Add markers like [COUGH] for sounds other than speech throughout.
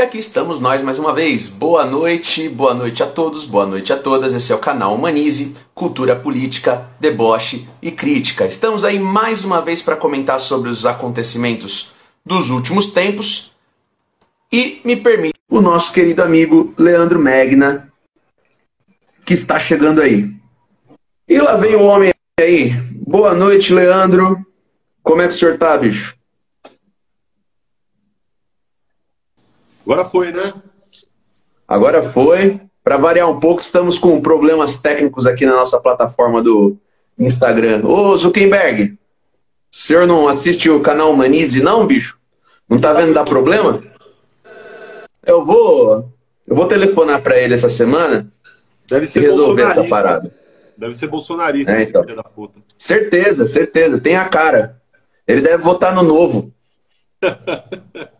E aqui estamos nós mais uma vez. Boa noite, boa noite a todos, boa noite a todas. Esse é o canal Humanize, Cultura Política, Deboche e Crítica. Estamos aí mais uma vez para comentar sobre os acontecimentos dos últimos tempos. E me permite o nosso querido amigo Leandro Magna, que está chegando aí. E lá vem o homem aí. Boa noite, Leandro. Como é que o senhor tá, bicho? Agora foi, né? Agora foi. Para variar um pouco, estamos com problemas técnicos aqui na nossa plataforma do Instagram. Ô, Zuckerberg, o senhor não assiste o canal Humanize, não, bicho? Não tá vendo dar problema? Eu vou, eu vou telefonar para ele essa semana Deve ser e resolver essa parada. Deve ser bolsonarista, É, então. filho da puta. Certeza, certeza. Tem a cara. Ele deve votar no novo. [LAUGHS]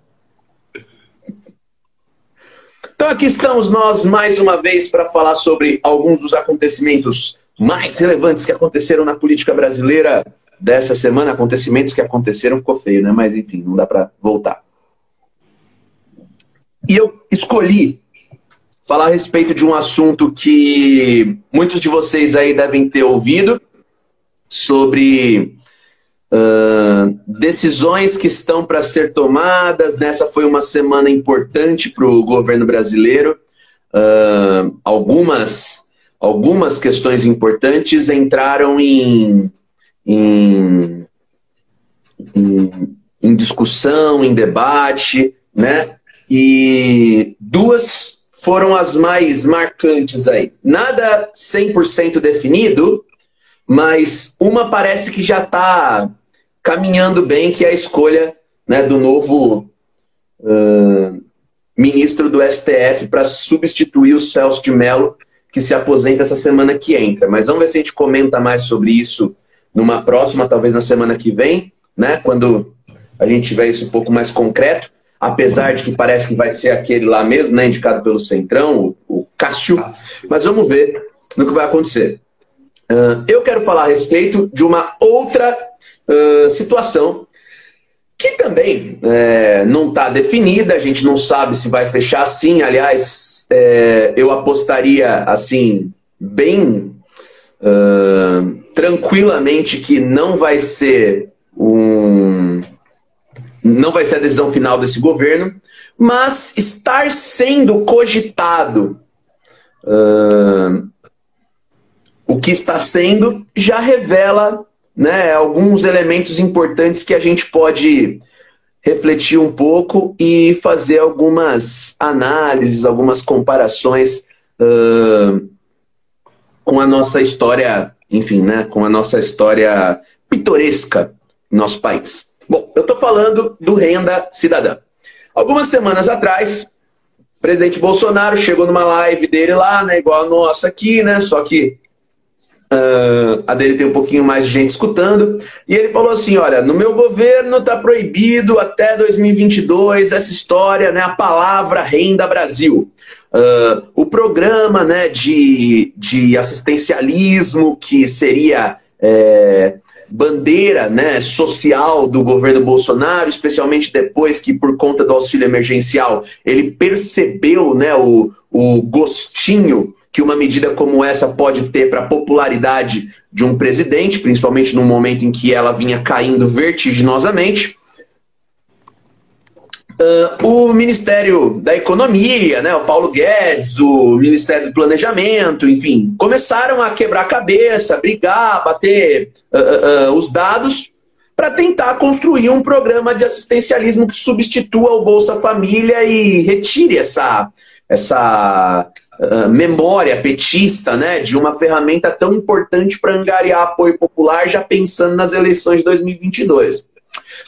Então aqui estamos nós mais uma vez para falar sobre alguns dos acontecimentos mais relevantes que aconteceram na política brasileira dessa semana. Acontecimentos que aconteceram ficou feio, né? Mas enfim, não dá para voltar. E eu escolhi falar a respeito de um assunto que muitos de vocês aí devem ter ouvido sobre ah, decisões que estão para ser tomadas. Nessa foi uma semana importante para o governo brasileiro. Ah, algumas, algumas questões importantes entraram em, em, em, em discussão, em debate, né? E duas foram as mais marcantes aí. Nada 100% definido, mas uma parece que já está caminhando bem, que é a escolha né, do novo ah, ministro do STF para substituir o Celso de Mello, que se aposenta essa semana que entra. Mas vamos ver se a gente comenta mais sobre isso numa próxima, talvez na semana que vem, né, quando a gente tiver isso um pouco mais concreto. Apesar de que parece que vai ser aquele lá mesmo, né, indicado pelo Centrão, o, o Cássio. Mas vamos ver no que vai acontecer. Ah, eu quero falar a respeito de uma outra ah, situação que também é, não está definida, a gente não sabe se vai fechar assim. Aliás, é, eu apostaria assim, bem ah, tranquilamente, que não vai ser um. Não vai ser a decisão final desse governo, mas estar sendo cogitado o que está sendo já revela né, alguns elementos importantes que a gente pode refletir um pouco e fazer algumas análises, algumas comparações ah, com a nossa história, enfim, né, com a nossa história pitoresca no nosso país. Bom, eu estou falando do Renda Cidadã. Algumas semanas atrás, o presidente Bolsonaro chegou numa live dele lá, né, igual a nossa aqui, né, só que ah, a dele tem um pouquinho mais de gente escutando. E ele falou assim: olha, no meu governo está proibido até 2022 essa história, né, a palavra Renda Brasil. Ah, o programa né, de, de assistencialismo, que seria é, bandeira né, social do governo Bolsonaro, especialmente depois que, por conta do auxílio emergencial, ele percebeu né, o, o gostinho que uma medida como essa pode ter para a popularidade de um presidente, principalmente num momento em que ela vinha caindo vertiginosamente. Ah, o Ministério da Economia, né, o Paulo Guedes, o Ministério do Planejamento, enfim, começaram a quebrar a cabeça, brigar, bater ah, ah, os dados para tentar construir um programa de assistencialismo que substitua o Bolsa Família e retire essa, essa memória petista né, de uma ferramenta tão importante para angariar apoio popular, já pensando nas eleições de 2022.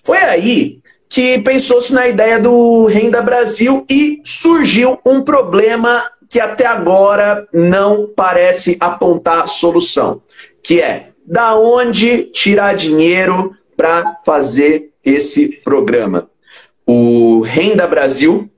Foi aí que pensou-se na ideia do Renda Brasil e surgiu um problema que até agora não parece apontar solução, que é da onde tirar dinheiro para fazer esse programa. O Renda Brasil,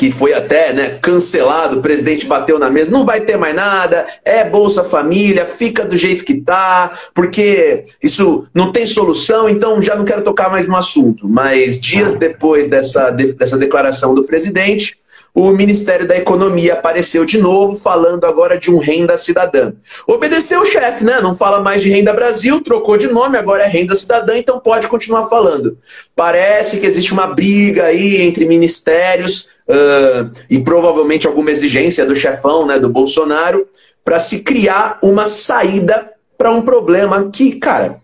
que foi até né, cancelado, o presidente bateu na mesa, não vai ter mais nada, é Bolsa Família, fica do jeito que tá, porque isso não tem solução, então já não quero tocar mais no assunto. Mas dias depois dessa, de- dessa declaração do presidente, o Ministério da Economia apareceu de novo, falando agora de um renda cidadã. Obedeceu o chefe, né? Não fala mais de renda Brasil, trocou de nome, agora é renda cidadã, então pode continuar falando. Parece que existe uma briga aí entre ministérios uh, e provavelmente alguma exigência do chefão, né, do Bolsonaro, para se criar uma saída para um problema que, cara,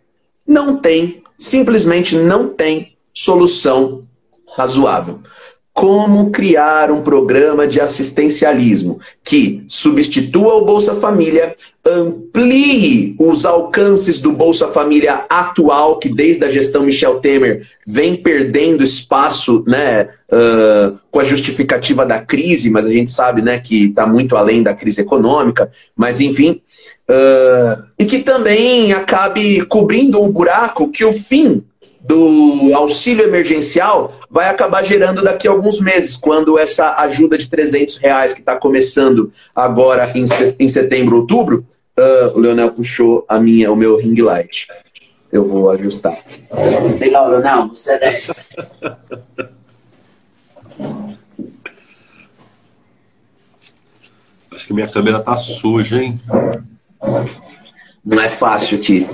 não tem, simplesmente não tem solução razoável como criar um programa de assistencialismo que substitua o Bolsa Família, amplie os alcances do Bolsa Família atual, que desde a gestão Michel Temer vem perdendo espaço, né, uh, com a justificativa da crise, mas a gente sabe, né, que está muito além da crise econômica, mas enfim, uh, e que também acabe cobrindo o buraco que o fim do auxílio emergencial vai acabar gerando daqui a alguns meses, quando essa ajuda de 300 reais que está começando agora em setembro, outubro, uh, o Leonel puxou a minha, o meu ring light. Eu vou ajustar. Legal, Leonel, você é 10. Acho que minha câmera tá suja, hein? Não é fácil aqui.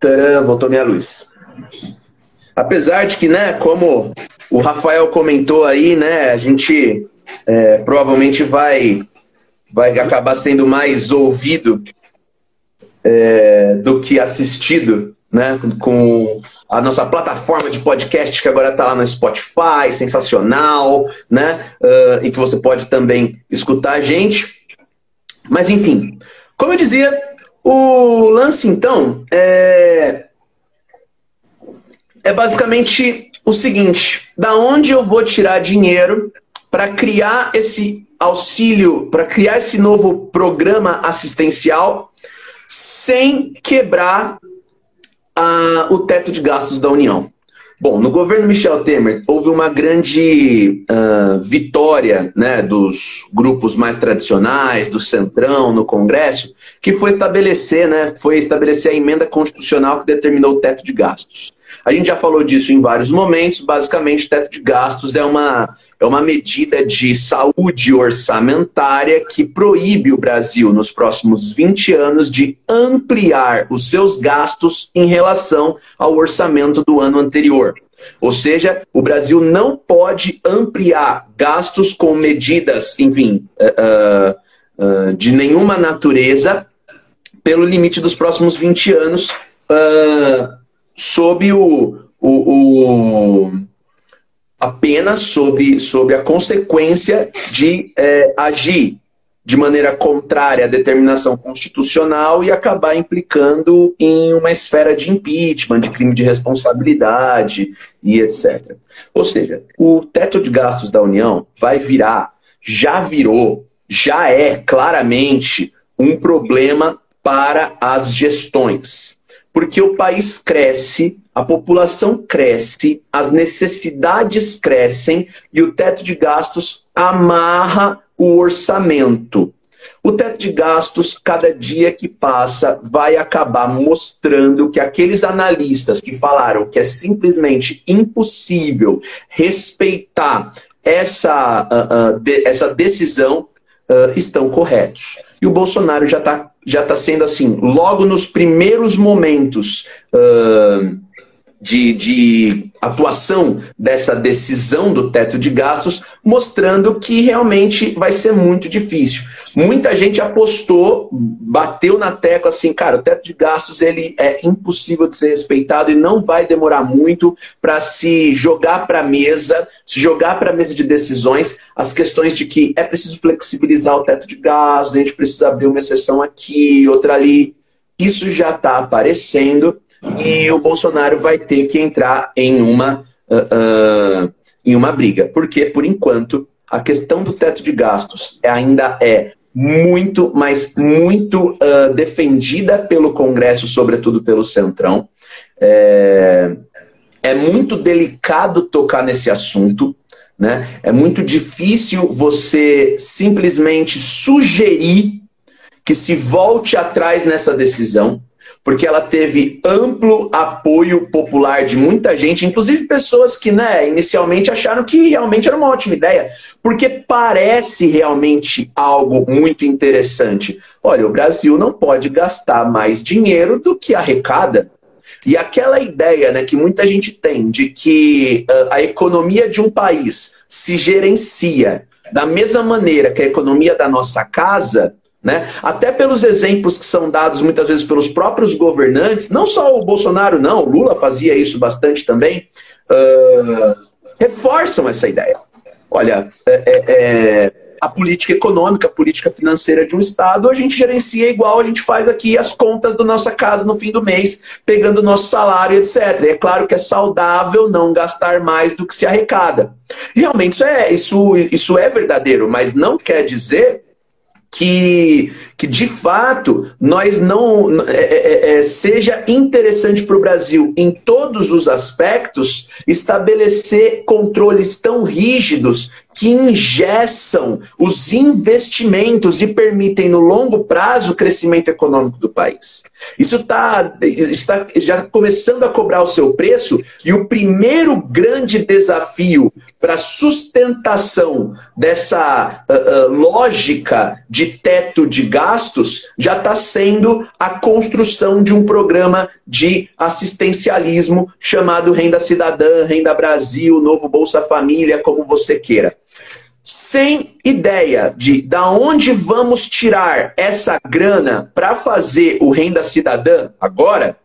Tcharam, voltou minha luz. Apesar de que, né, como o Rafael comentou aí, né, a gente é, provavelmente vai, vai acabar sendo mais ouvido é, do que assistido, né, com a nossa plataforma de podcast que agora está lá no Spotify, sensacional, né, uh, e que você pode também escutar a gente. Mas enfim, como eu dizia, o lance, então, é, é basicamente o seguinte: da onde eu vou tirar dinheiro para criar esse auxílio, para criar esse novo programa assistencial sem quebrar uh, o teto de gastos da União? Bom, no governo Michel Temer houve uma grande uh, vitória né, dos grupos mais tradicionais, do Centrão, no Congresso, que foi estabelecer, né, foi estabelecer a emenda constitucional que determinou o teto de gastos. A gente já falou disso em vários momentos. Basicamente, o teto de gastos é uma, é uma medida de saúde orçamentária que proíbe o Brasil, nos próximos 20 anos, de ampliar os seus gastos em relação ao orçamento do ano anterior. Ou seja, o Brasil não pode ampliar gastos com medidas, enfim, uh, uh, de nenhuma natureza pelo limite dos próximos 20 anos. Uh, sob o, o, o apenas sobre, sobre a consequência de é, agir de maneira contrária à determinação constitucional e acabar implicando em uma esfera de impeachment, de crime de responsabilidade e etc. Ou seja, o teto de gastos da União vai virar, já virou, já é claramente um problema para as gestões porque o país cresce, a população cresce, as necessidades crescem e o teto de gastos amarra o orçamento. O teto de gastos, cada dia que passa, vai acabar mostrando que aqueles analistas que falaram que é simplesmente impossível respeitar essa, uh, uh, de, essa decisão uh, estão corretos. E o Bolsonaro já está já tá sendo assim, logo nos primeiros momentos uh, de, de atuação dessa decisão do teto de gastos, mostrando que realmente vai ser muito difícil. Muita gente apostou, bateu na tecla assim, cara, o teto de gastos ele é impossível de ser respeitado e não vai demorar muito para se jogar para a mesa, se jogar para a mesa de decisões as questões de que é preciso flexibilizar o teto de gastos, a gente precisa abrir uma exceção aqui, outra ali. Isso já está aparecendo e o Bolsonaro vai ter que entrar em uma, uh, uh, em uma briga. Porque, por enquanto, a questão do teto de gastos ainda é muito, mas muito uh, defendida pelo Congresso, sobretudo pelo Centrão. É, é muito delicado tocar nesse assunto. Né? É muito difícil você simplesmente sugerir que se volte atrás nessa decisão porque ela teve amplo apoio popular de muita gente, inclusive pessoas que né, inicialmente acharam que realmente era uma ótima ideia, porque parece realmente algo muito interessante. Olha, o Brasil não pode gastar mais dinheiro do que arrecada. E aquela ideia né, que muita gente tem de que uh, a economia de um país se gerencia da mesma maneira que a economia da nossa casa, né? Até pelos exemplos que são dados muitas vezes pelos próprios governantes, não só o Bolsonaro, não, o Lula fazia isso bastante também, uh, reforçam essa ideia. Olha, é, é, é, a política econômica, a política financeira de um Estado, a gente gerencia igual a gente faz aqui as contas da nossa casa no fim do mês, pegando o nosso salário, etc. E é claro que é saudável não gastar mais do que se arrecada. Realmente isso é, isso, isso é verdadeiro, mas não quer dizer que, que de fato nós não é, é, é, é seja interessante para o Brasil em todos os aspectos estabelecer controles tão rígidos que ingessam os investimentos e permitem no longo prazo o crescimento econômico do país. Isso tá, está já começando a cobrar o seu preço e o primeiro grande desafio para sustentação dessa uh, uh, lógica de teto de gastos já está sendo a construção de um programa de assistencialismo chamado Renda Cidadã, Renda Brasil, Novo Bolsa Família, como você queira sem ideia de da onde vamos tirar essa grana para fazer o renda cidadã agora,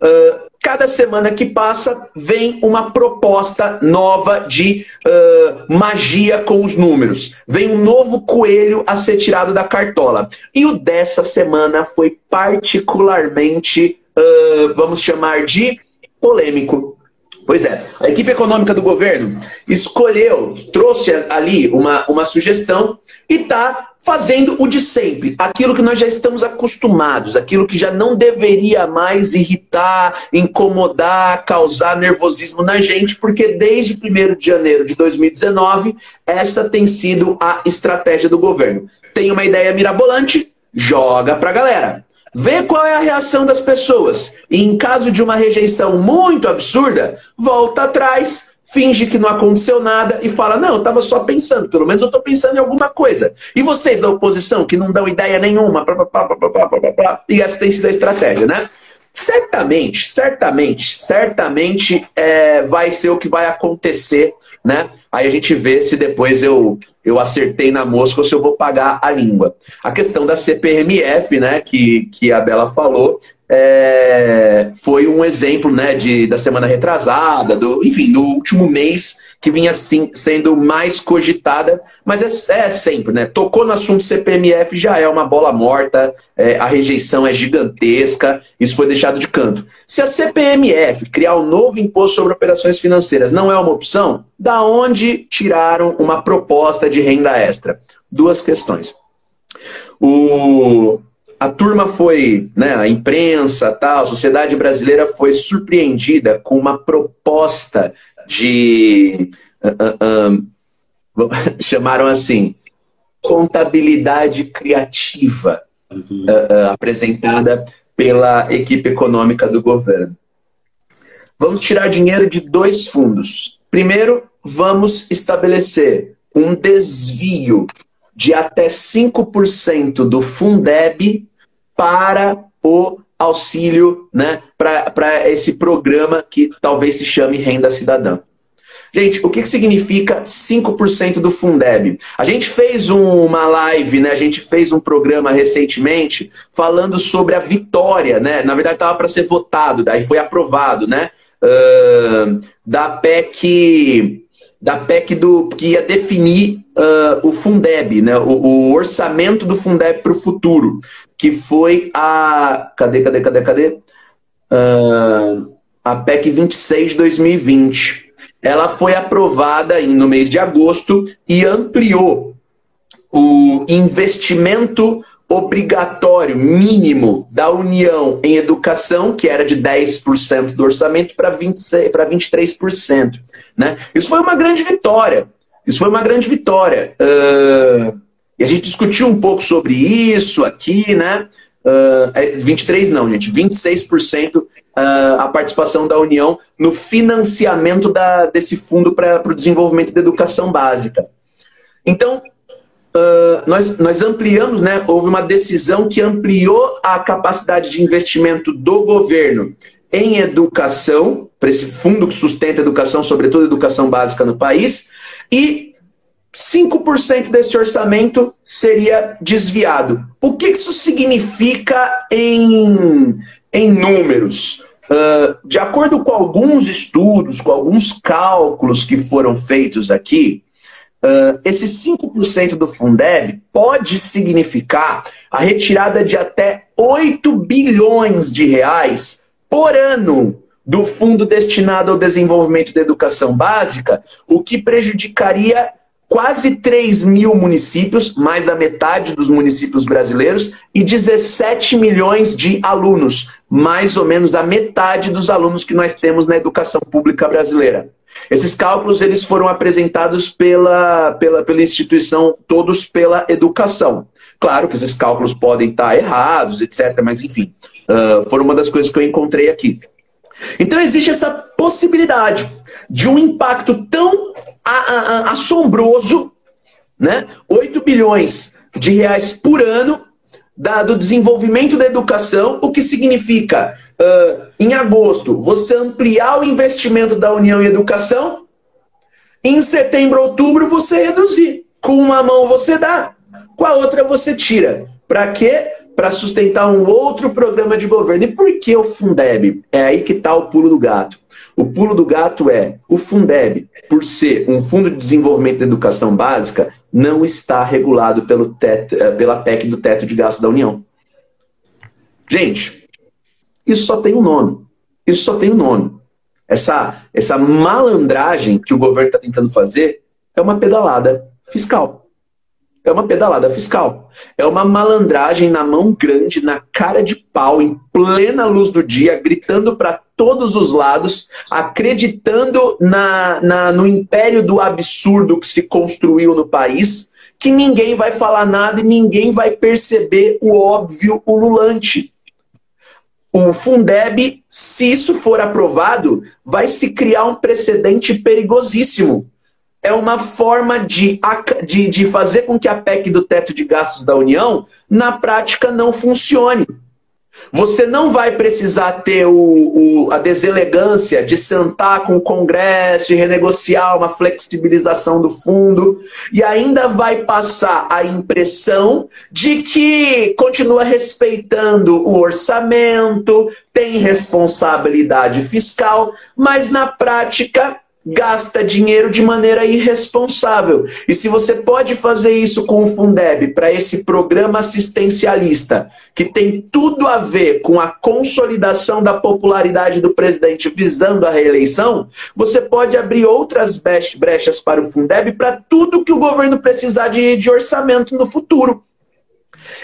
uh, cada semana que passa vem uma proposta nova de uh, magia com os números. Vem um novo coelho a ser tirado da cartola. E o dessa semana foi particularmente, uh, vamos chamar de polêmico. Pois é, a equipe econômica do governo escolheu, trouxe ali uma, uma sugestão e está fazendo o de sempre, aquilo que nós já estamos acostumados, aquilo que já não deveria mais irritar, incomodar, causar nervosismo na gente, porque desde 1 de janeiro de 2019, essa tem sido a estratégia do governo. Tem uma ideia mirabolante, joga para a galera. Vê qual é a reação das pessoas. E em caso de uma rejeição muito absurda, volta atrás, finge que não aconteceu nada e fala: Não, eu estava só pensando, pelo menos eu estou pensando em alguma coisa. E vocês da oposição, que não dão ideia nenhuma, blá, blá, blá, e essa tem sido a estratégia, né? Certamente, certamente, certamente é, vai ser o que vai acontecer, né? Aí a gente vê se depois eu, eu acertei na mosca ou se eu vou pagar a língua. A questão da CPMF, né, que, que a Bela falou, é, foi um exemplo né, de, da semana retrasada, do, enfim, do último mês que vinha assim, sendo mais cogitada, mas é, é, sempre, né? Tocou no assunto CPMF, já é uma bola morta, é, a rejeição é gigantesca, isso foi deixado de canto. Se a CPMF criar um novo imposto sobre operações financeiras não é uma opção, da onde tiraram uma proposta de renda extra? Duas questões. O, a turma foi, né, a imprensa, tal, a sociedade brasileira foi surpreendida com uma proposta de. Uh, uh, [LAUGHS] chamaram assim, contabilidade criativa, uhum. uh, apresentada pela equipe econômica do governo. Vamos tirar dinheiro de dois fundos. Primeiro, vamos estabelecer um desvio de até 5% do Fundeb para o auxílio né, para esse programa que talvez se chame Renda Cidadã. Gente, o que, significa 5% do Fundeb? A gente fez uma live, né? A gente fez um programa recentemente falando sobre a vitória, né? Na verdade, estava para ser votado, daí foi aprovado, né? Uh, da PEC da PEC do que ia definir uh, o Fundeb, né? O, o, orçamento do Fundeb para o futuro que foi a. Cadê, cadê, cadê, cadê? Uh, a PEC 26 de 2020. Ela foi aprovada no mês de agosto e ampliou o investimento obrigatório mínimo da União em educação, que era de 10% do orçamento, para 23%. Né? Isso foi uma grande vitória. Isso foi uma grande vitória. Uh, e a gente discutiu um pouco sobre isso aqui, né? Uh, 23 não, gente, 26% uh, a participação da União no financiamento da, desse fundo para o desenvolvimento da educação básica. Então, uh, nós, nós ampliamos, né? Houve uma decisão que ampliou a capacidade de investimento do governo em educação, para esse fundo que sustenta a educação, sobretudo a educação básica no país, e 5% desse orçamento seria desviado. O que isso significa em, em números? Uh, de acordo com alguns estudos, com alguns cálculos que foram feitos aqui, uh, esse 5% do Fundeb pode significar a retirada de até 8 bilhões de reais por ano do fundo destinado ao desenvolvimento da educação básica, o que prejudicaria quase 3 mil municípios, mais da metade dos municípios brasileiros, e 17 milhões de alunos, mais ou menos a metade dos alunos que nós temos na educação pública brasileira. Esses cálculos eles foram apresentados pela, pela, pela instituição Todos pela Educação. Claro que esses cálculos podem estar errados, etc., mas enfim, uh, foram uma das coisas que eu encontrei aqui. Então existe essa possibilidade de um impacto tão assombroso, né? 8 bilhões de reais por ano da, do desenvolvimento da educação, o que significa, uh, em agosto, você ampliar o investimento da União em educação, em setembro, outubro, você reduzir. Com uma mão você dá, com a outra você tira. Para quê? Para sustentar um outro programa de governo. E por que o Fundeb? É aí que está o pulo do gato. O pulo do gato é o Fundeb, por ser um fundo de desenvolvimento da educação básica, não está regulado pelo teto, eh, pela PEC do teto de gasto da União. Gente, isso só tem um nome. Isso só tem um nome. Essa, essa malandragem que o governo está tentando fazer é uma pedalada fiscal. É uma pedalada fiscal. É uma malandragem na mão grande, na cara de pau, em plena luz do dia, gritando para todos os lados, acreditando na, na, no império do absurdo que se construiu no país, que ninguém vai falar nada e ninguém vai perceber o óbvio ululante. O Fundeb, se isso for aprovado, vai se criar um precedente perigosíssimo é uma forma de, de, de fazer com que a PEC do teto de gastos da União, na prática, não funcione. Você não vai precisar ter o, o, a deselegância de sentar com o Congresso e renegociar uma flexibilização do fundo, e ainda vai passar a impressão de que continua respeitando o orçamento, tem responsabilidade fiscal, mas na prática gasta dinheiro de maneira irresponsável. E se você pode fazer isso com o Fundeb para esse programa assistencialista, que tem tudo a ver com a consolidação da popularidade do presidente visando a reeleição, você pode abrir outras brechas para o Fundeb para tudo que o governo precisar de, de orçamento no futuro.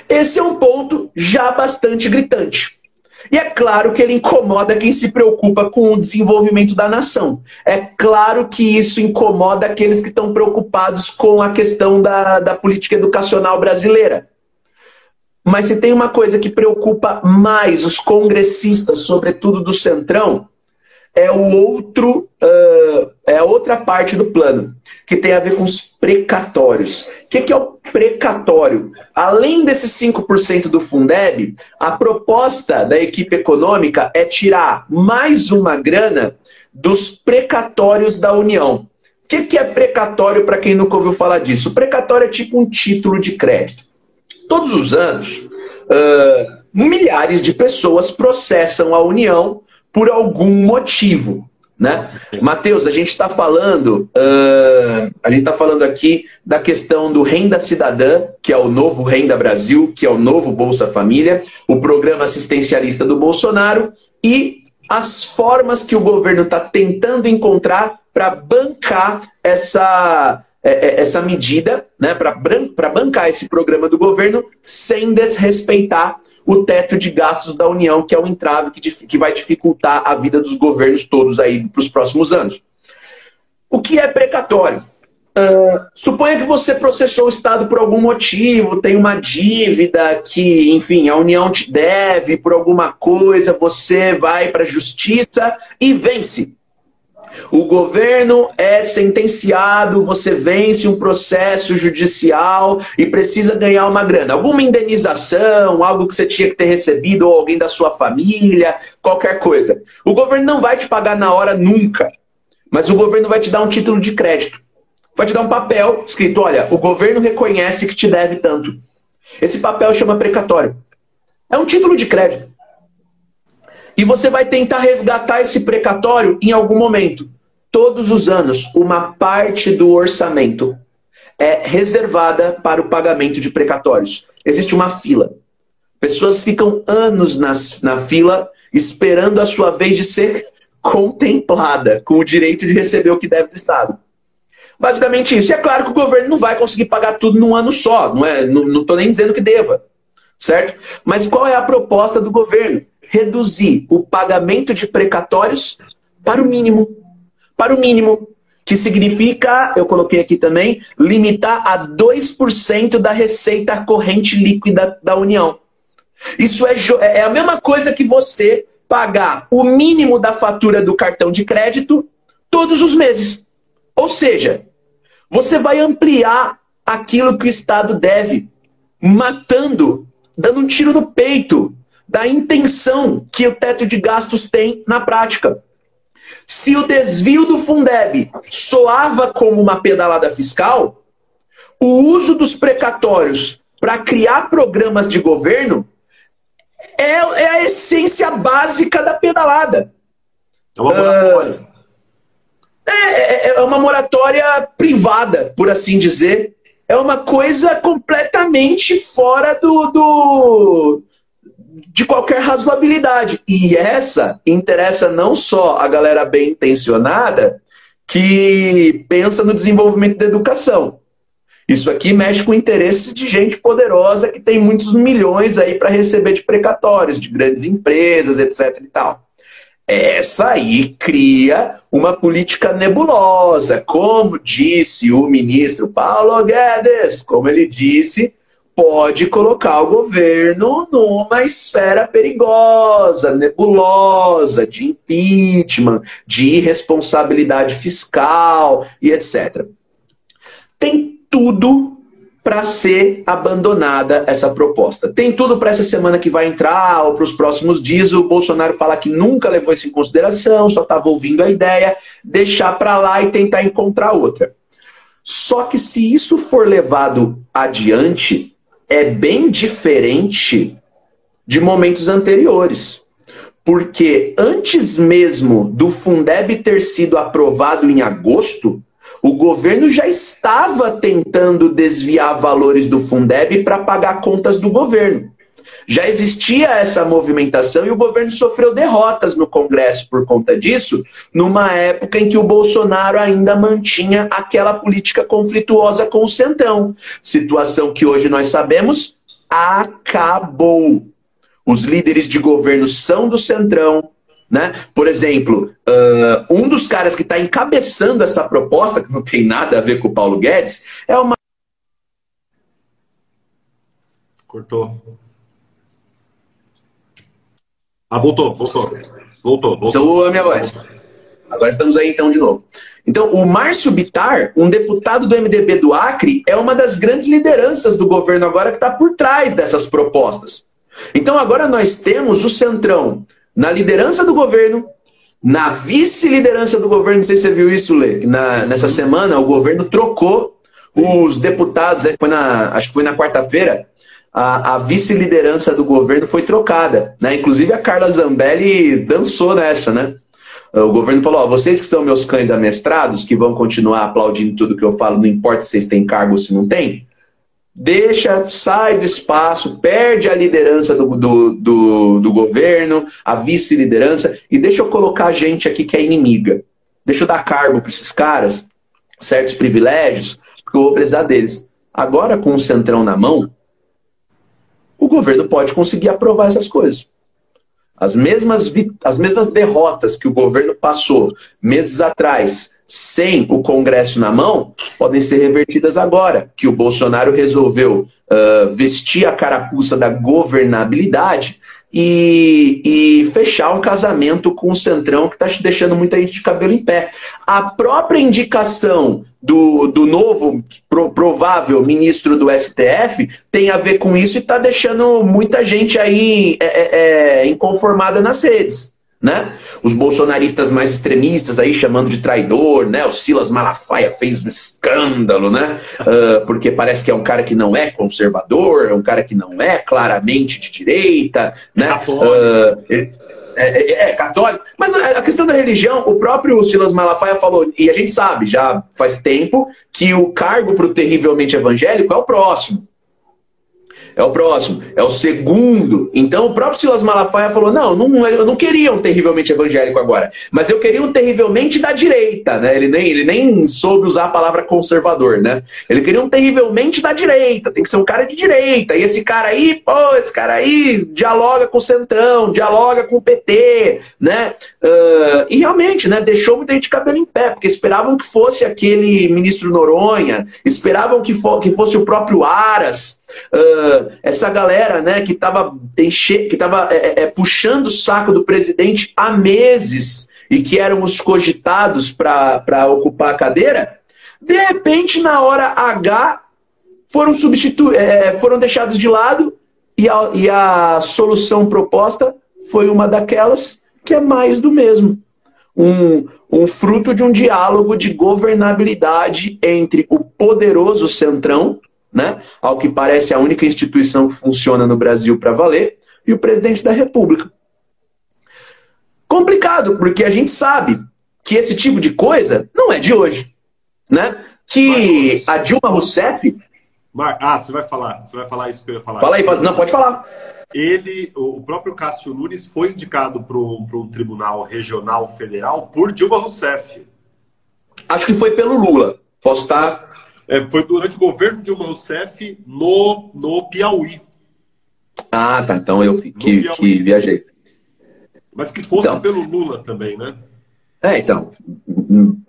Esse é um ponto já bastante gritante. E é claro que ele incomoda quem se preocupa com o desenvolvimento da nação. É claro que isso incomoda aqueles que estão preocupados com a questão da, da política educacional brasileira. Mas se tem uma coisa que preocupa mais os congressistas, sobretudo do Centrão, é o outro, uh, é outra parte do plano, que tem a ver com os precatórios. O que, que é o precatório? Além desses 5% do Fundeb, a proposta da equipe econômica é tirar mais uma grana dos precatórios da União. O que, que é precatório para quem nunca ouviu falar disso? precatório é tipo um título de crédito. Todos os anos, uh, milhares de pessoas processam a União por algum motivo. Né? Mateus, a gente está falando, uh, a gente está falando aqui da questão do Renda Cidadã, que é o novo Renda Brasil, que é o novo Bolsa Família, o programa assistencialista do Bolsonaro e as formas que o governo está tentando encontrar para bancar essa, é, é, essa medida, né, para bancar esse programa do governo sem desrespeitar o teto de gastos da União, que é um entrave que, que vai dificultar a vida dos governos todos aí para os próximos anos. O que é precatório? Uh, suponha que você processou o Estado por algum motivo, tem uma dívida que, enfim, a União te deve por alguma coisa, você vai para a justiça e vence. O governo é sentenciado, você vence um processo judicial e precisa ganhar uma grana. Alguma indenização, algo que você tinha que ter recebido, ou alguém da sua família, qualquer coisa. O governo não vai te pagar na hora nunca, mas o governo vai te dar um título de crédito vai te dar um papel escrito: olha, o governo reconhece que te deve tanto. Esse papel chama precatório. É um título de crédito. E você vai tentar resgatar esse precatório em algum momento. Todos os anos, uma parte do orçamento é reservada para o pagamento de precatórios. Existe uma fila. Pessoas ficam anos nas, na fila esperando a sua vez de ser [LAUGHS] contemplada com o direito de receber o que deve do Estado. Basicamente isso. E é claro que o governo não vai conseguir pagar tudo num ano só. Não é, não estou nem dizendo que deva. Certo? Mas qual é a proposta do governo? Reduzir o pagamento de precatórios para o mínimo. Para o mínimo. Que significa, eu coloquei aqui também, limitar a 2% da receita corrente líquida da União. Isso é, é a mesma coisa que você pagar o mínimo da fatura do cartão de crédito todos os meses. Ou seja, você vai ampliar aquilo que o Estado deve, matando, dando um tiro no peito da intenção que o teto de gastos tem na prática. Se o desvio do Fundeb soava como uma pedalada fiscal, o uso dos precatórios para criar programas de governo é, é, a essência básica da pedalada. É uma uh, é, é, é uma moratória privada, por assim dizer. É uma coisa completamente fora do, do de qualquer razoabilidade. E essa interessa não só a galera bem intencionada que pensa no desenvolvimento da educação. Isso aqui mexe com o interesse de gente poderosa que tem muitos milhões aí para receber de precatórios, de grandes empresas, etc. e tal. Essa aí cria uma política nebulosa, como disse o ministro Paulo Guedes, como ele disse, pode colocar o governo numa esfera perigosa, nebulosa, de impeachment, de irresponsabilidade fiscal e etc. Tem tudo para ser abandonada essa proposta. Tem tudo para essa semana que vai entrar ou para os próximos dias. O Bolsonaro fala que nunca levou isso em consideração, só estava ouvindo a ideia, deixar para lá e tentar encontrar outra. Só que se isso for levado adiante, é bem diferente de momentos anteriores. Porque antes mesmo do Fundeb ter sido aprovado em agosto, o governo já estava tentando desviar valores do Fundeb para pagar contas do governo. Já existia essa movimentação e o governo sofreu derrotas no Congresso por conta disso, numa época em que o Bolsonaro ainda mantinha aquela política conflituosa com o Centrão. Situação que hoje nós sabemos acabou. Os líderes de governo são do Centrão, né? Por exemplo, uh, um dos caras que está encabeçando essa proposta, que não tem nada a ver com o Paulo Guedes, é uma. Cortou. Ah, voltou, voltou. Voltou, voltou. Então, a minha voz. Agora estamos aí então de novo. Então, o Márcio Bitar, um deputado do MDB do Acre, é uma das grandes lideranças do governo agora que está por trás dessas propostas. Então, agora nós temos o Centrão na liderança do governo, na vice-liderança do governo, não sei se você viu isso, Lê, na, nessa semana o governo trocou os deputados, foi na, acho que foi na quarta-feira, a, a vice-liderança do governo foi trocada. Né? Inclusive a Carla Zambelli dançou nessa, né? O governo falou: ó, vocês que são meus cães amestrados, que vão continuar aplaudindo tudo que eu falo, não importa se vocês têm cargo ou se não têm, deixa, sai do espaço, perde a liderança do, do, do, do governo, a vice-liderança, e deixa eu colocar gente aqui que é inimiga. Deixa eu dar cargo para esses caras, certos privilégios, porque eu vou precisar deles. Agora, com o centrão na mão, o governo pode conseguir aprovar essas coisas. As mesmas, as mesmas derrotas que o governo passou meses atrás, sem o Congresso na mão, podem ser revertidas agora, que o Bolsonaro resolveu uh, vestir a carapuça da governabilidade e, e, fechar um casamento com o Centrão que está deixando muita gente de cabelo em pé. A própria indicação do, do novo pro, provável ministro do STF tem a ver com isso e está deixando muita gente aí é, é, é, inconformada nas redes né? Os bolsonaristas mais extremistas aí chamando de traidor, né? O Silas Malafaia fez um escândalo, né? Uh, [LAUGHS] porque parece que é um cara que não é conservador, é um cara que não é claramente de direita, né? Uh, é, é, é, católico. Mas a questão da religião, o próprio Silas Malafaia falou, e a gente sabe, já faz tempo, que o cargo para o terrivelmente evangélico é o próximo é o próximo, é o segundo. Então o próprio Silas Malafaia falou: não, não, eu não queria um terrivelmente evangélico agora, mas eu queria um terrivelmente da direita, né? Ele nem, ele nem soube usar a palavra conservador, né? Ele queria um terrivelmente da direita, tem que ser um cara de direita. E esse cara aí, pô, esse cara aí dialoga com o Centrão, dialoga com o PT, né? Uh, e realmente, né, deixou muita gente de cabelo em pé, porque esperavam que fosse aquele ministro Noronha, esperavam que, for, que fosse o próprio Aras. Uh, essa galera né, que estava que tava, é, é, é, puxando o saco do presidente há meses e que éramos cogitados para ocupar a cadeira, de repente, na hora H, foram, substitu é, é, foram deixados de lado e a, e a solução proposta foi uma daquelas que é mais do mesmo. Um, um fruto de um diálogo de governabilidade entre o poderoso centrão, né? Ao que parece a única instituição que funciona no Brasil para valer, e o presidente da República. Complicado, porque a gente sabe que esse tipo de coisa não é de hoje, né? Que a Dilma Rousseff. Mar... Ah, você vai falar, você vai falar isso que eu ia falar. Fala aí, fala... não, pode falar. Ele, o próprio Cássio Nunes foi indicado para um tribunal regional federal por Dilma Rousseff. Acho que foi pelo Lula. Posso estar é, foi durante o governo de Dilma Rousseff no, no Piauí. Ah, tá. Então eu que, que viajei. Mas que fosse então, pelo Lula também, né? É, então.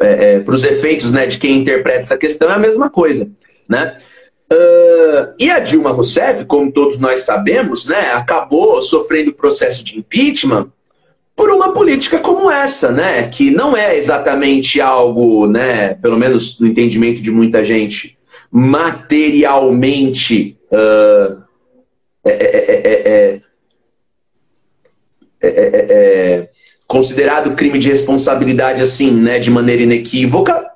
É, é, Para os efeitos né, de quem interpreta essa questão é a mesma coisa. Né? Uh, e a Dilma Rousseff, como todos nós sabemos, né, acabou sofrendo processo de impeachment por uma política como essa, né? Que não é exatamente algo, né? Pelo menos no entendimento de muita gente, materialmente uh, é, é, é, considerado crime de responsabilidade assim, né? De maneira inequívoca.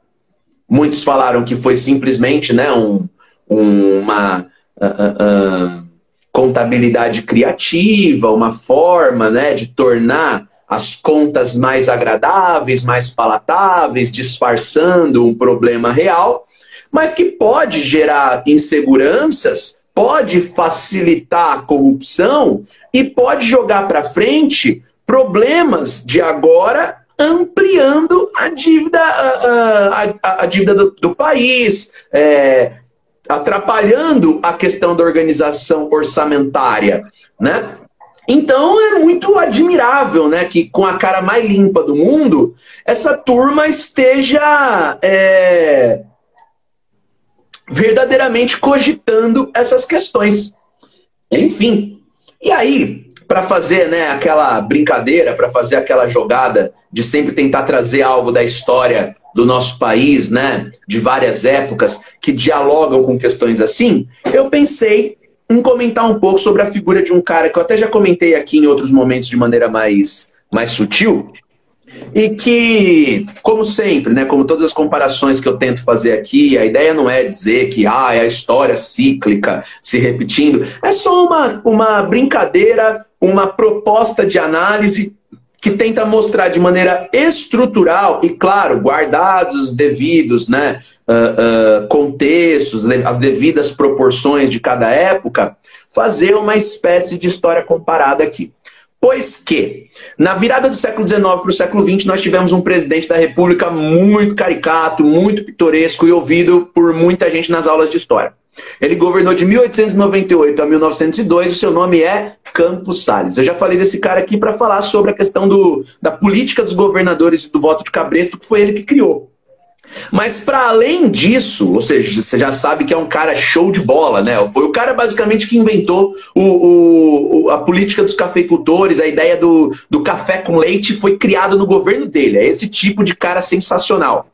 Muitos falaram que foi simplesmente, né? Um, uma uh, uh, contabilidade criativa, uma forma né, de tornar as contas mais agradáveis, mais palatáveis, disfarçando um problema real, mas que pode gerar inseguranças, pode facilitar a corrupção e pode jogar para frente problemas de agora ampliando a dívida, a, a, a dívida do, do país, é, atrapalhando a questão da organização orçamentária, né? Então é muito admirável, né, que com a cara mais limpa do mundo, essa turma esteja é, verdadeiramente cogitando essas questões. Enfim, e aí, para fazer né, aquela brincadeira, para fazer aquela jogada de sempre tentar trazer algo da história do nosso país, né, de várias épocas, que dialogam com questões assim, eu pensei em comentar um pouco sobre a figura de um cara que eu até já comentei aqui em outros momentos de maneira mais, mais sutil, e que, como sempre, né, como todas as comparações que eu tento fazer aqui, a ideia não é dizer que ah, é a história cíclica se repetindo, é só uma, uma brincadeira, uma proposta de análise que tenta mostrar de maneira estrutural e, claro, guardados os devidos né, uh, uh, contextos, as devidas proporções de cada época, fazer uma espécie de história comparada aqui. Pois que, na virada do século XIX para o século XX, nós tivemos um presidente da República muito caricato, muito pitoresco e ouvido por muita gente nas aulas de história. Ele governou de 1898 a 1902, o seu nome é Campos Salles. Eu já falei desse cara aqui para falar sobre a questão do, da política dos governadores e do voto de cabresto, que foi ele que criou. Mas para além disso, ou seja, você já sabe que é um cara show de bola, né? Foi o cara basicamente que inventou o, o, a política dos cafeicultores, a ideia do, do café com leite foi criada no governo dele. É esse tipo de cara sensacional.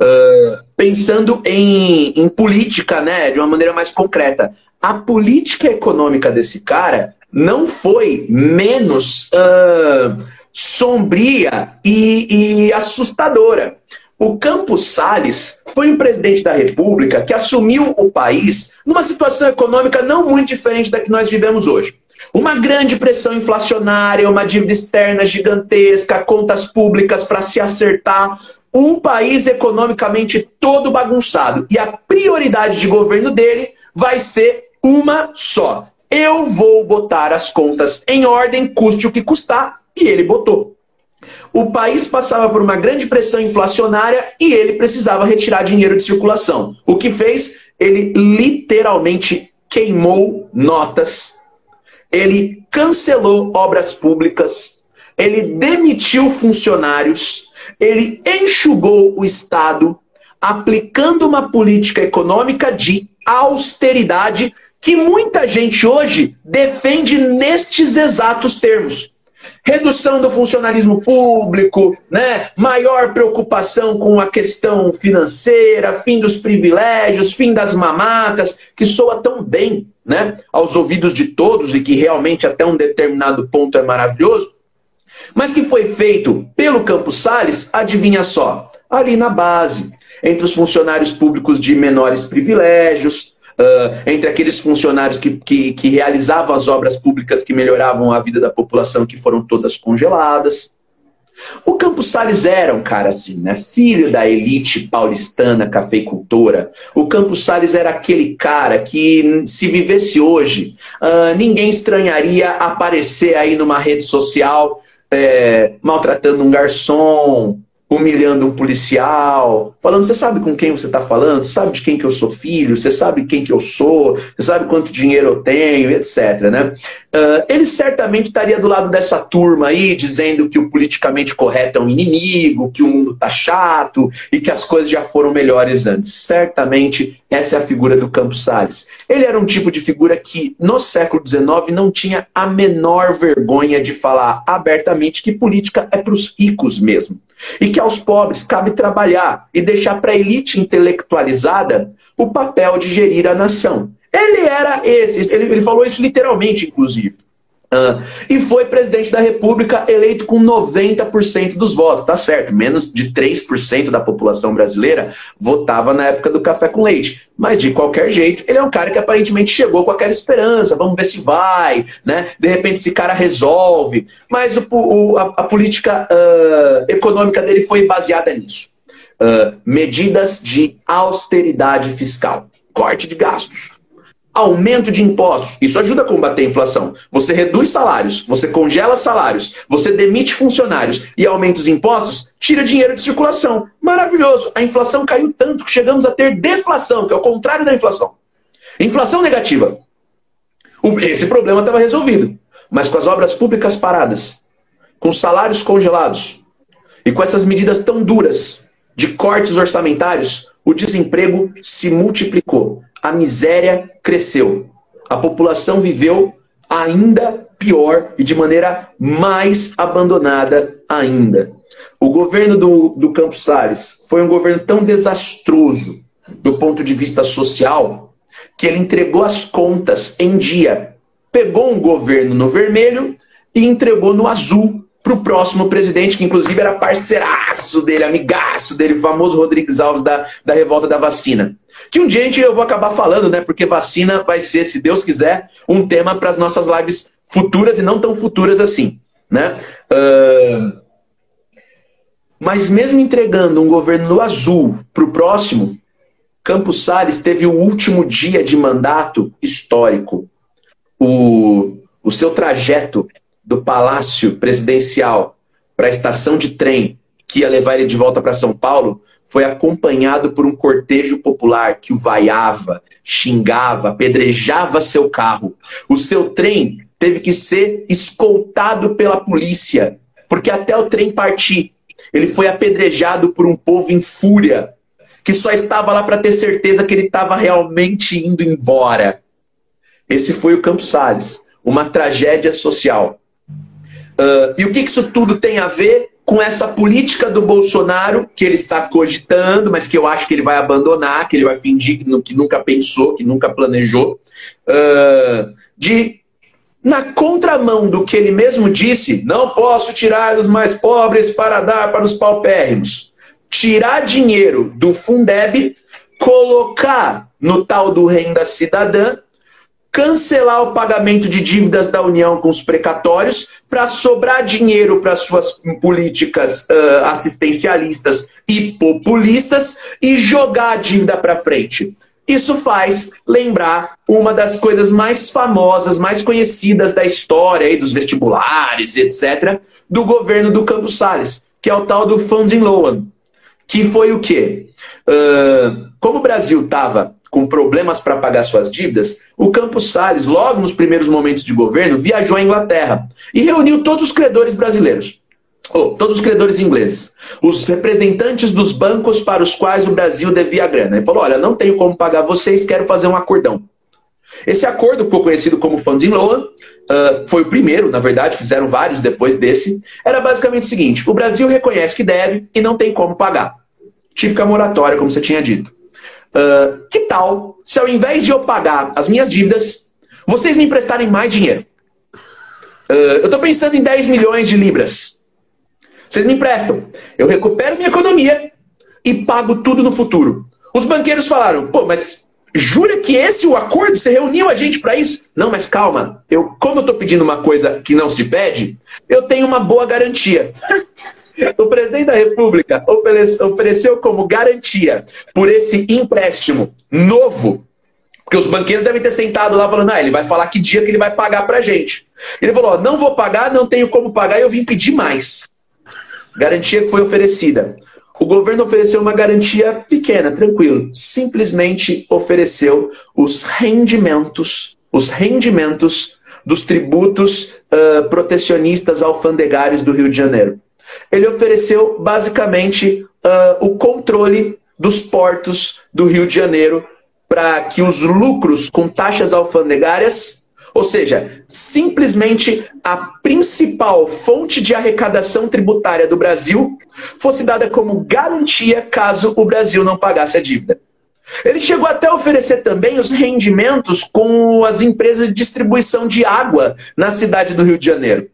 Uh, pensando em, em política, né, de uma maneira mais concreta, a política econômica desse cara não foi menos uh, sombria e, e assustadora. O Campos Salles foi um presidente da República que assumiu o país numa situação econômica não muito diferente da que nós vivemos hoje. Uma grande pressão inflacionária, uma dívida externa gigantesca, contas públicas para se acertar, um país economicamente todo bagunçado. E a prioridade de governo dele vai ser uma só. Eu vou botar as contas em ordem, custe o que custar, e ele botou. O país passava por uma grande pressão inflacionária e ele precisava retirar dinheiro de circulação. O que fez? Ele literalmente queimou notas, ele cancelou obras públicas, ele demitiu funcionários, ele enxugou o Estado, aplicando uma política econômica de austeridade que muita gente hoje defende nestes exatos termos redução do funcionalismo público, né? maior preocupação com a questão financeira, fim dos privilégios, fim das mamatas, que soa tão bem né? aos ouvidos de todos e que realmente até um determinado ponto é maravilhoso, mas que foi feito pelo Campos Salles, adivinha só, ali na base, entre os funcionários públicos de menores privilégios, uh, entre aqueles funcionários que, que, que realizavam as obras públicas que melhoravam a vida da população, que foram todas congeladas. O Campos Salles era um cara assim, né? Filho da elite paulistana cafeicultora. O Campos Salles era aquele cara que, se vivesse hoje, uh, ninguém estranharia aparecer aí numa rede social é, maltratando um garçom, humilhando um policial, falando, você sabe com quem você está falando? Você sabe de quem que eu sou filho? Você sabe quem que eu sou? Você sabe quanto dinheiro eu tenho? Etc. Né? Uh, ele certamente estaria do lado dessa turma aí, dizendo que o politicamente correto é um inimigo, que o mundo está chato e que as coisas já foram melhores antes. Certamente essa é a figura do Campos Salles. Ele era um tipo de figura que, no século XIX, não tinha a menor vergonha de falar abertamente que política é para os ricos mesmo. E que aos pobres cabe trabalhar e deixar para a elite intelectualizada o papel de gerir a nação. Ele era esse, ele, ele falou isso literalmente, inclusive. Uh, e foi presidente da República eleito com 90% dos votos, tá certo? Menos de 3% da população brasileira votava na época do café com leite. Mas de qualquer jeito, ele é um cara que aparentemente chegou com aquela esperança, vamos ver se vai, né? De repente esse cara resolve. Mas o, o, a, a, política uh, econômica dele foi baseada nisso. Uh, medidas de austeridade fiscal, corte de gastos aumento de impostos. Isso ajuda a combater a inflação. Você reduz salários, você congela salários, você demite funcionários e aumenta os impostos, tira dinheiro de circulação. Maravilhoso. A inflação caiu tanto que chegamos a ter deflação, que é o contrário da inflação. Inflação negativa. Esse problema estava resolvido. Mas com as obras públicas paradas, com salários congelados e com essas medidas tão duras de cortes orçamentários, o desemprego se multiplicou a miséria cresceu. A população viveu ainda pior e de maneira mais abandonada ainda. O governo do, do Campos Salles foi um governo tão desastroso do ponto de vista social que ele entregou as contas em dia. Pegou um governo no vermelho e entregou no azul para o próximo presidente, que inclusive era parceiraço dele, amigaço dele, o famoso Rodrigues Alves da, da revolta da vacina. Que um dia a gente, eu vou acabar falando, né? Porque vacina vai ser, se Deus quiser, um tema para as nossas lives futuras e não tão futuras assim, né? Uh... Mas mesmo entregando um governo no azul para o próximo, Campos Salles teve o último dia de mandato histórico. O, o seu trajeto do palácio presidencial para a estação de trem que ia levar ele de volta para São Paulo foi acompanhado por um cortejo popular que o vaiava, xingava, apedrejava seu carro. O seu trem teve que ser escoltado pela polícia, porque até o trem partir, ele foi apedrejado por um povo em fúria, que só estava lá para ter certeza que ele estava realmente indo embora. Esse foi o Campos Salles, uma tragédia social. Uh, e o que isso tudo tem a ver com essa política do Bolsonaro que ele está cogitando, mas que eu acho que ele vai abandonar, que ele vai fingir que nunca pensou, que nunca planejou, uh, de na contramão do que ele mesmo disse, não posso tirar dos mais pobres para dar para os paupérrimos. Tirar dinheiro do Fundeb, colocar no tal do renda cidadã, cancelar o pagamento de dívidas da União com os precatórios para sobrar dinheiro para suas políticas uh, assistencialistas e populistas e jogar a dívida para frente. Isso faz lembrar uma das coisas mais famosas, mais conhecidas da história aí, dos vestibulares, etc., do governo do Campos Salles, que é o tal do Funding Loan, que foi o quê? Uh, como o Brasil estava com problemas para pagar suas dívidas, o Campos Salles, logo nos primeiros momentos de governo, viajou à Inglaterra e reuniu todos os credores brasileiros oh, todos os credores ingleses, os representantes dos bancos para os quais o Brasil devia grana. Ele falou: olha, não tenho como pagar vocês, quero fazer um acordão. Esse acordo ficou conhecido como Funding Loan, uh, foi o primeiro, na verdade, fizeram vários depois desse. Era basicamente o seguinte: o Brasil reconhece que deve e não tem como pagar. Típica moratória, como você tinha dito. Uh, que tal se ao invés de eu pagar as minhas dívidas, vocês me emprestarem mais dinheiro? Uh, eu estou pensando em 10 milhões de libras. Vocês me emprestam. Eu recupero minha economia e pago tudo no futuro. Os banqueiros falaram, pô, mas jura que esse o acordo? Você reuniu a gente para isso? Não, mas calma. Eu, como eu estou pedindo uma coisa que não se pede, eu tenho uma boa garantia. [LAUGHS] o presidente da República ofereceu como garantia por esse empréstimo novo porque os banqueiros devem ter sentado lá falando, ah, ele vai falar que dia que ele vai pagar pra gente. Ele falou, não vou pagar, não tenho como pagar, e eu vim pedir mais. Garantia que foi oferecida. O governo ofereceu uma garantia pequena, tranquilo. Simplesmente ofereceu os rendimentos, os rendimentos dos tributos uh, protecionistas alfandegários do Rio de Janeiro. Ele ofereceu basicamente uh, o controle dos portos do Rio de Janeiro para que os lucros com taxas alfandegárias ou seja, simplesmente a principal fonte de arrecadação tributária do Brasil fosse dada como garantia caso o Brasil não pagasse a dívida. Ele chegou até a oferecer também os rendimentos com as empresas de distribuição de água na cidade do Rio de Janeiro.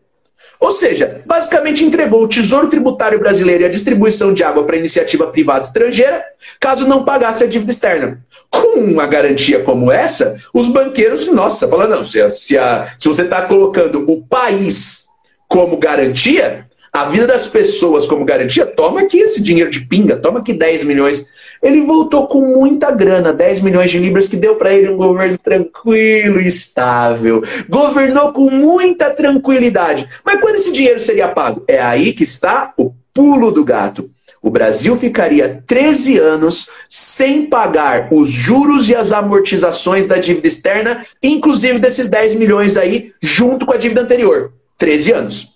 Ou seja, basicamente entregou o Tesouro Tributário Brasileiro e a distribuição de água para iniciativa privada estrangeira, caso não pagasse a dívida externa. Com uma garantia como essa, os banqueiros, nossa, falam, não, se, se, a, se você está colocando o país como garantia, a vida das pessoas como garantia, toma aqui esse dinheiro de pinga, toma aqui 10 milhões. Ele voltou com muita grana, 10 milhões de libras, que deu para ele um governo tranquilo e estável. Governou com muita tranquilidade. Mas quando esse dinheiro seria pago? É aí que está o pulo do gato. O Brasil ficaria 13 anos sem pagar os juros e as amortizações da dívida externa, inclusive desses 10 milhões aí, junto com a dívida anterior. 13 anos.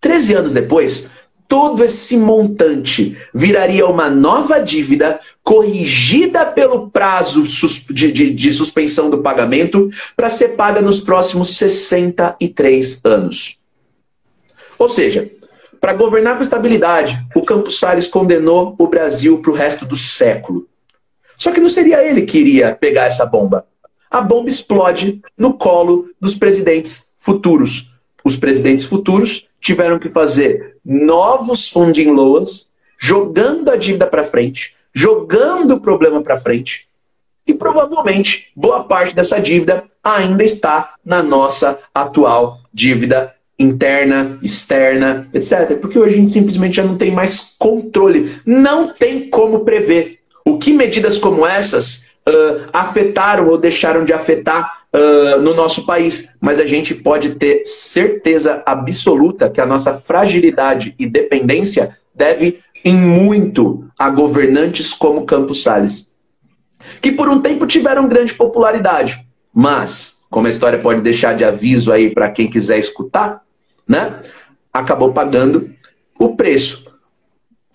13 anos depois, todo esse montante viraria uma nova dívida corrigida pelo prazo de, de, de suspensão do pagamento para ser paga nos próximos 63 anos. Ou seja, para governar com estabilidade, o Campos Salles condenou o Brasil para o resto do século. Só que não seria ele que iria pegar essa bomba. A bomba explode no colo dos presidentes futuros. Os presidentes futuros tiveram que fazer novos funding loans, jogando a dívida para frente, jogando o problema para frente. E provavelmente boa parte dessa dívida ainda está na nossa atual dívida interna, externa, etc. Porque hoje a gente simplesmente já não tem mais controle. Não tem como prever. O que medidas como essas uh, afetaram ou deixaram de afetar uh, no nosso país, mas a gente pode ter certeza absoluta que a nossa fragilidade e dependência deve em muito a governantes como Campos Salles, que por um tempo tiveram grande popularidade, mas como a história pode deixar de aviso aí para quem quiser escutar, né? Acabou pagando o preço.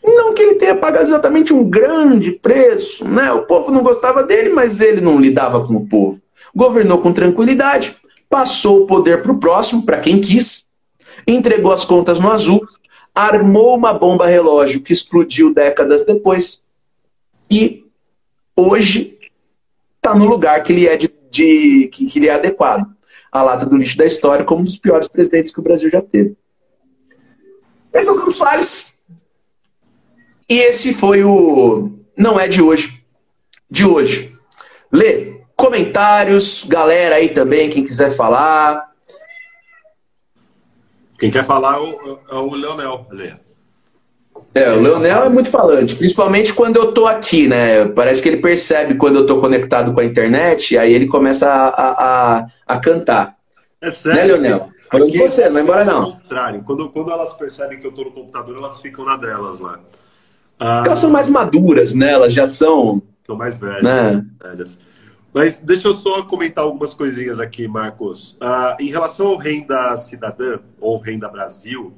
Não que ele tenha pagado exatamente um grande preço, né? O povo não gostava dele, mas ele não lidava com o povo. Governou com tranquilidade, passou o poder para o próximo, para quem quis, entregou as contas no azul, armou uma bomba relógio que explodiu décadas depois e hoje está no lugar que ele é de, de que, que ele é adequado. A lata do lixo da história como um dos piores presidentes que o Brasil já teve. Esse é o Campos Soares. E esse foi o. Não é de hoje. De hoje. Lê, comentários, galera aí também, quem quiser falar. Quem quer falar é o, é o Leonel. É, o Leonel é muito falante, principalmente quando eu tô aqui, né? Parece que ele percebe quando eu tô conectado com a internet, aí ele começa a, a, a cantar. É sério? Né, Leonel? Falando de você, não vai embora não. contrário, quando, quando elas percebem que eu tô no computador, elas ficam na delas lá. Ah, elas são mais maduras, né? Elas já são. São mais velhas. Né? velhas. Mas deixa eu só comentar algumas coisinhas aqui, Marcos. Ah, em relação ao Renda Cidadã, ou Renda Brasil,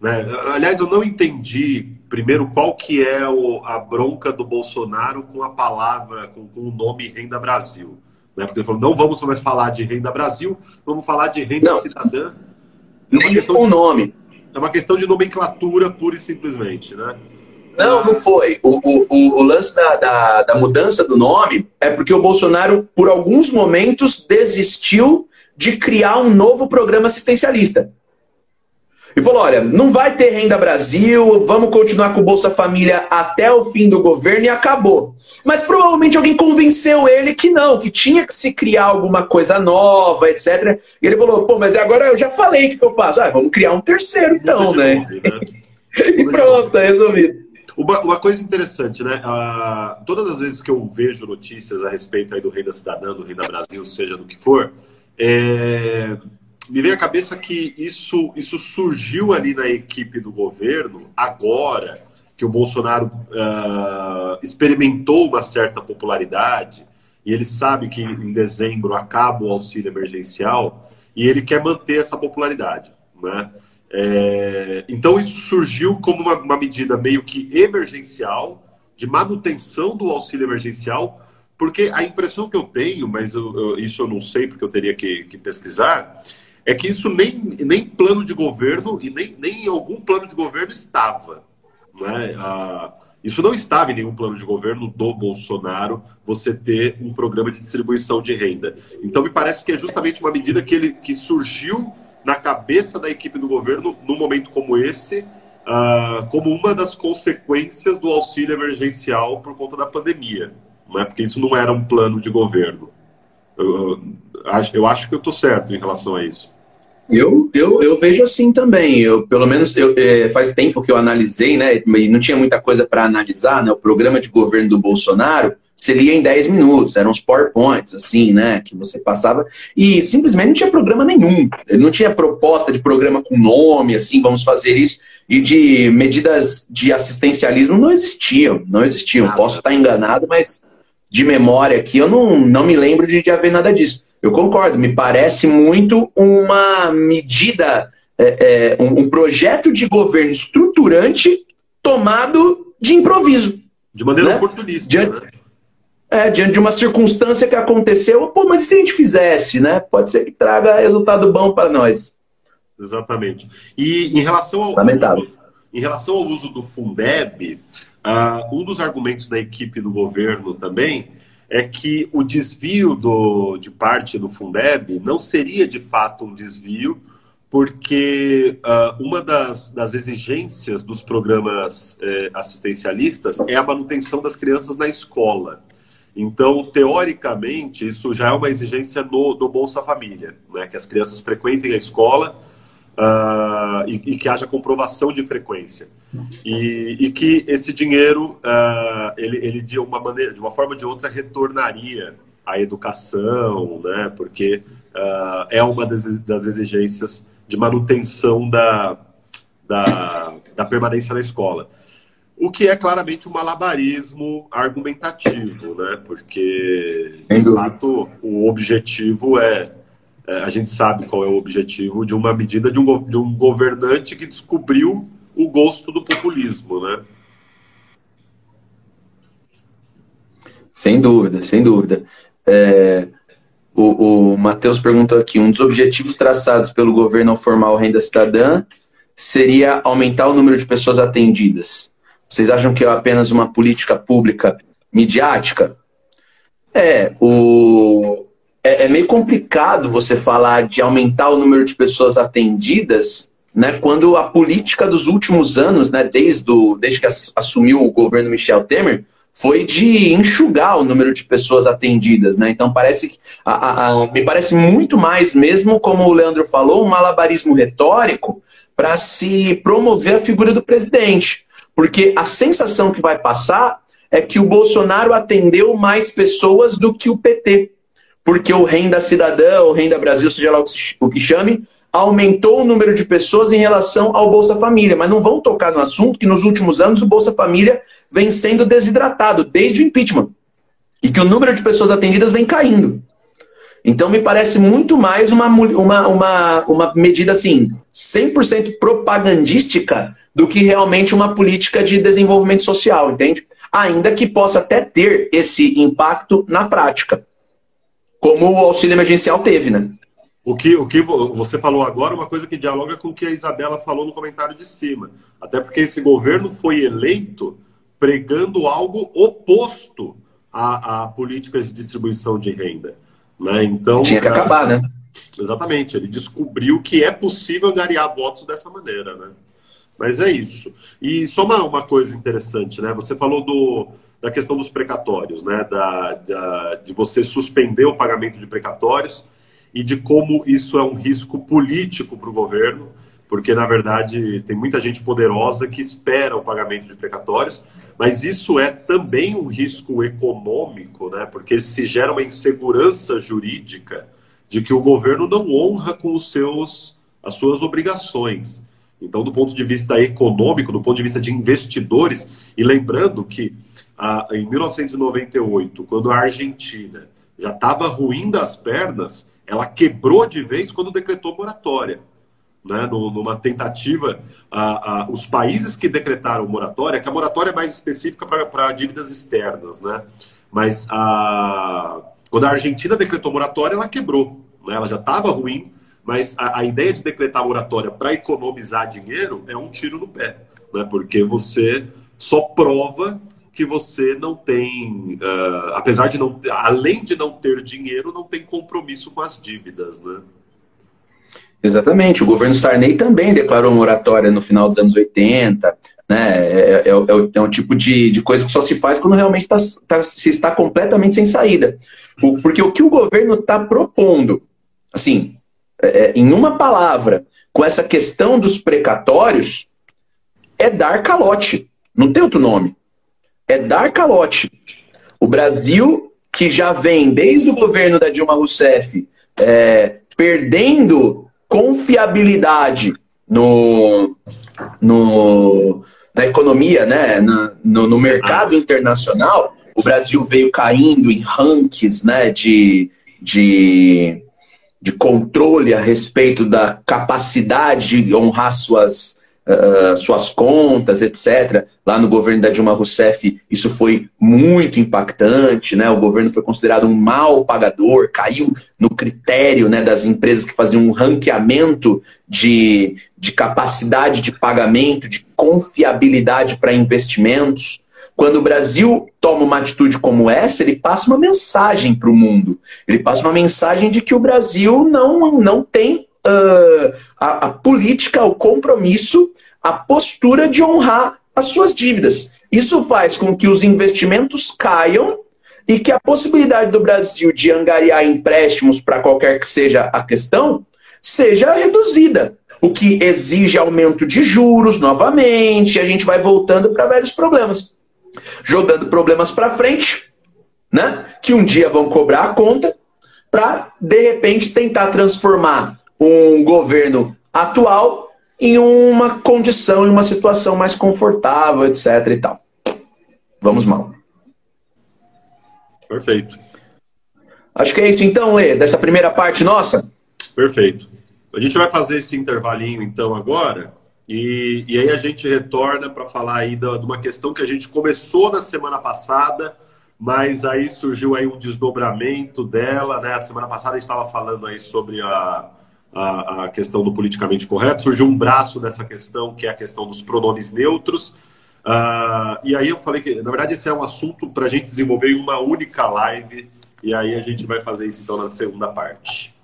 né? aliás, eu não entendi, primeiro, qual que é o, a bronca do Bolsonaro com a palavra, com, com o nome Renda Brasil. Né? Porque ele falou, não vamos mais falar de Renda Brasil, vamos falar de Renda Não. Cidadã. É Nem com o nome. é uma questão de nomenclatura pura e simplesmente, né? Não, não foi. O, o, o, lance da, da, da mudança do nome é porque o Bolsonaro, por alguns momentos, desistiu de criar um novo programa assistencialista. E falou: olha, não vai ter Renda Brasil, vamos continuar com o Bolsa Família até o fim do governo e acabou. Mas provavelmente alguém convenceu ele que não, que tinha que se criar alguma coisa nova, etc. E ele falou: pô, mas agora eu já falei o que eu faço. Ah, vamos criar um terceiro então, né? nome, né? [LAUGHS] E pronto, tá resolvido. Uma, uma coisa interessante, né? Todas as vezes que eu vejo notícias a respeito aí do Renda Cidadã, do Renda Brasil, seja do que for, é, me vem à cabeça que isso, isso surgiu ali na equipe do governo agora que o Bolsonaro ah, experimentou uma certa popularidade e ele sabe que em dezembro acaba o auxílio emergencial e ele quer manter essa popularidade, né? É, então isso surgiu como uma, uma medida meio que emergencial de manutenção do auxílio emergencial, porque a impressão que eu tenho, mas eu- eu- isso eu não sei porque eu teria que, que pesquisar, é que isso nem, nem plano de governo e nem, nem em algum plano de governo estava. Né? Ah, isso não estava em nenhum plano de governo do Bolsonaro, você ter um programa de distribuição de renda. Então, me parece que é justamente uma medida que, ele, que surgiu na cabeça da equipe do governo num momento como esse, ah, como uma das consequências do auxílio emergencial por conta da pandemia. Não é? Porque isso não era um plano de governo. Eu, eu acho- que eu estou certo em relação a isso. Eu, eu, eu vejo assim também. Eu, pelo menos eu, é, faz tempo que eu analisei, né? Não tinha muita coisa para analisar, né? O programa de governo do Bolsonaro você lia em 10 minutos, eram uns PowerPoints, assim, né? Que você passava. E simplesmente não tinha programa nenhum. Ele não tinha proposta de programa com nome, assim, vamos fazer isso. E de medidas de assistencialismo não existiam. Não existiam. Nada. Posso estar enganado, mas de memória aqui eu não, não me lembro de, de haver nada disso. Eu concordo, me parece muito uma medida, é, é, um, um projeto de governo estruturante tomado de improviso. De maneira Né? oportunista. Diante- né? É, diante de uma circunstância que aconteceu, pô, mas e se a gente fizesse, né? Pode ser que traga resultado bom para nós. Exatamente. E em relação ao, Lamentável. uso, em relação ao uso do Fundeb, ah, um dos argumentos da equipe do governo também é que o desvio do, de parte do Fundeb não seria de fato um desvio, porque ah, uma das, das exigências dos programas eh, assistencialistas é a manutenção das crianças na escola. Então, teoricamente, isso já é uma exigência no, do Bolsa Família, né? que as crianças frequentem a escola ah, e, e que haja comprovação de frequência. E, e que esse dinheiro, ah, ele, ele de, uma maneira, de uma forma ou de outra, retornaria à educação, né? porque ah, é uma das, das exigências de manutenção da, da, da permanência na escola. O que é claramente um malabarismo argumentativo, né? Porque, de fato, o objetivo é, é, A gente sabe qual é o objetivo de uma medida de um, de um governante que descobriu o gosto do populismo, né? Sem dúvida, sem dúvida. É, o, o Matheus perguntou aqui: um dos objetivos traçados pelo governo ao formar o Renda Cidadã seria aumentar o número de pessoas atendidas. Vocês acham que é apenas uma política pública midiática? É, o, é, é, meio complicado você falar de aumentar o número de pessoas atendidas, né, quando a política dos últimos anos, né, desde, o, desde que assumiu o governo Michel Temer, foi de enxugar o número de pessoas atendidas, né? Então parece que a, a, a, me parece muito mais, mesmo como o Leandro falou, um malabarismo retórico para se promover a figura do presidente. Porque a sensação que vai passar é que o Bolsonaro atendeu mais pessoas do que o PT porque o Renda Cidadã, o Renda Brasil, seja lá o que chame, aumentou o número de pessoas em relação ao Bolsa Família. Mas não vão tocar no assunto que nos últimos anos o Bolsa Família vem sendo desidratado desde o impeachment. E que o número de pessoas atendidas vem caindo. Então me parece muito mais uma, uma, uma, uma medida assim, 100% propagandística do que realmente uma política de desenvolvimento social, entende? Ainda que possa até ter esse impacto na prática como o auxílio emergencial teve, né? O que, o que você falou agora é uma coisa que dialoga com o que a Isabela falou no comentário de cima. Até porque esse governo foi eleito pregando algo oposto a, a políticas de distribuição de renda. Né? Então, Tinha que acabar, né? Exatamente. Ele descobriu que é possível angariar votos dessa maneira, né? Mas é isso. E só uma, uma coisa interessante, né? Você falou do, da questão dos precatórios, né? Da, da, de você suspender o pagamento de precatórios e de como isso é um risco político para o governo, porque na verdade tem muita gente poderosa que espera o pagamento de precatórios, mas isso é também um risco econômico, né? Porque se gera uma insegurança jurídica de que o governo não honra com os seus as suas obrigações. Então, do ponto de vista econômico, do ponto de vista de investidores, e lembrando que ah, em 1998, quando a Argentina já estava ruim das pernas, ela quebrou de vez quando decretou moratória. Né, numa tentativa, ah, ah, os países que decretaram moratória, que a moratória é mais específica para dívidas externas, né? mas a, quando a Argentina decretou moratória, ela quebrou. Né? Ela já estava ruim, mas a, a ideia de decretar moratória para economizar dinheiro é um tiro no pé, né? porque você só prova que você não tem, uh, apesar de não, além de não ter dinheiro, não tem compromisso com as dívidas, né? Exatamente. O governo Sarney também declarou moratória no final dos anos 80. Né? É, é, é, é um tipo de, de coisa que só se faz quando realmente tá, tá, se está completamente sem saída. Porque o que o governo está propondo, assim, é, é, em uma palavra, com essa questão dos precatórios, é dar calote. Não tem outro nome. É dar calote. O Brasil, que já vem desde o governo da Dilma Rousseff, é, perdendo confiabilidade no, no, na economia, né, no, no mercado internacional, o Brasil veio caindo em rankings né, de, de de controle a respeito da capacidade de honrar suas, uh, suas contas, etc. Lá no governo da Dilma Rousseff, isso foi muito impactante, né? O governo foi considerado um mau pagador, caiu no critério né, das empresas que faziam um ranqueamento de, de capacidade de pagamento, de confiabilidade para investimentos. Quando o Brasil toma uma atitude como essa, ele passa uma mensagem para o mundo. Ele passa uma mensagem de que o Brasil não, não tem uh, a, a política, o compromisso, a postura de honrar as suas dívidas. Isso faz com que os investimentos caiam e que a possibilidade do Brasil de angariar empréstimos para qualquer que seja a questão seja reduzida. O que exige aumento de juros novamente, a gente vai voltando para velhos problemas jogando problemas para frente, né? Que um dia vão cobrar a conta para de repente tentar transformar um governo atual em uma condição, em uma situação mais confortável, etc e tal. Vamos mal. Perfeito. Acho que é isso então, Lê, dessa primeira parte nossa. Perfeito. A gente vai fazer esse intervalinho então agora e, e aí a gente retorna para falar aí de uma questão que a gente começou na semana passada, mas aí surgiu aí um desdobramento dela, né? A semana passada a gente estava falando aí sobre a, a, a, questão do politicamente correto, surgiu um braço dessa questão, que é a questão dos pronomes neutros. Uh, e aí eu falei que, na verdade, esse é um assunto para a gente desenvolver em uma única live, e aí a gente vai fazer isso então na segunda parte.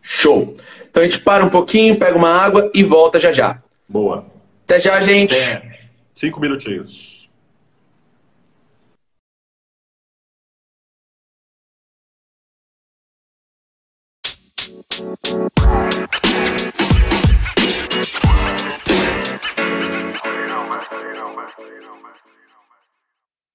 Show! Então a gente para um pouquinho, pega uma água e volta já já. Boa. Até já, gente. É. Cinco minutinhos.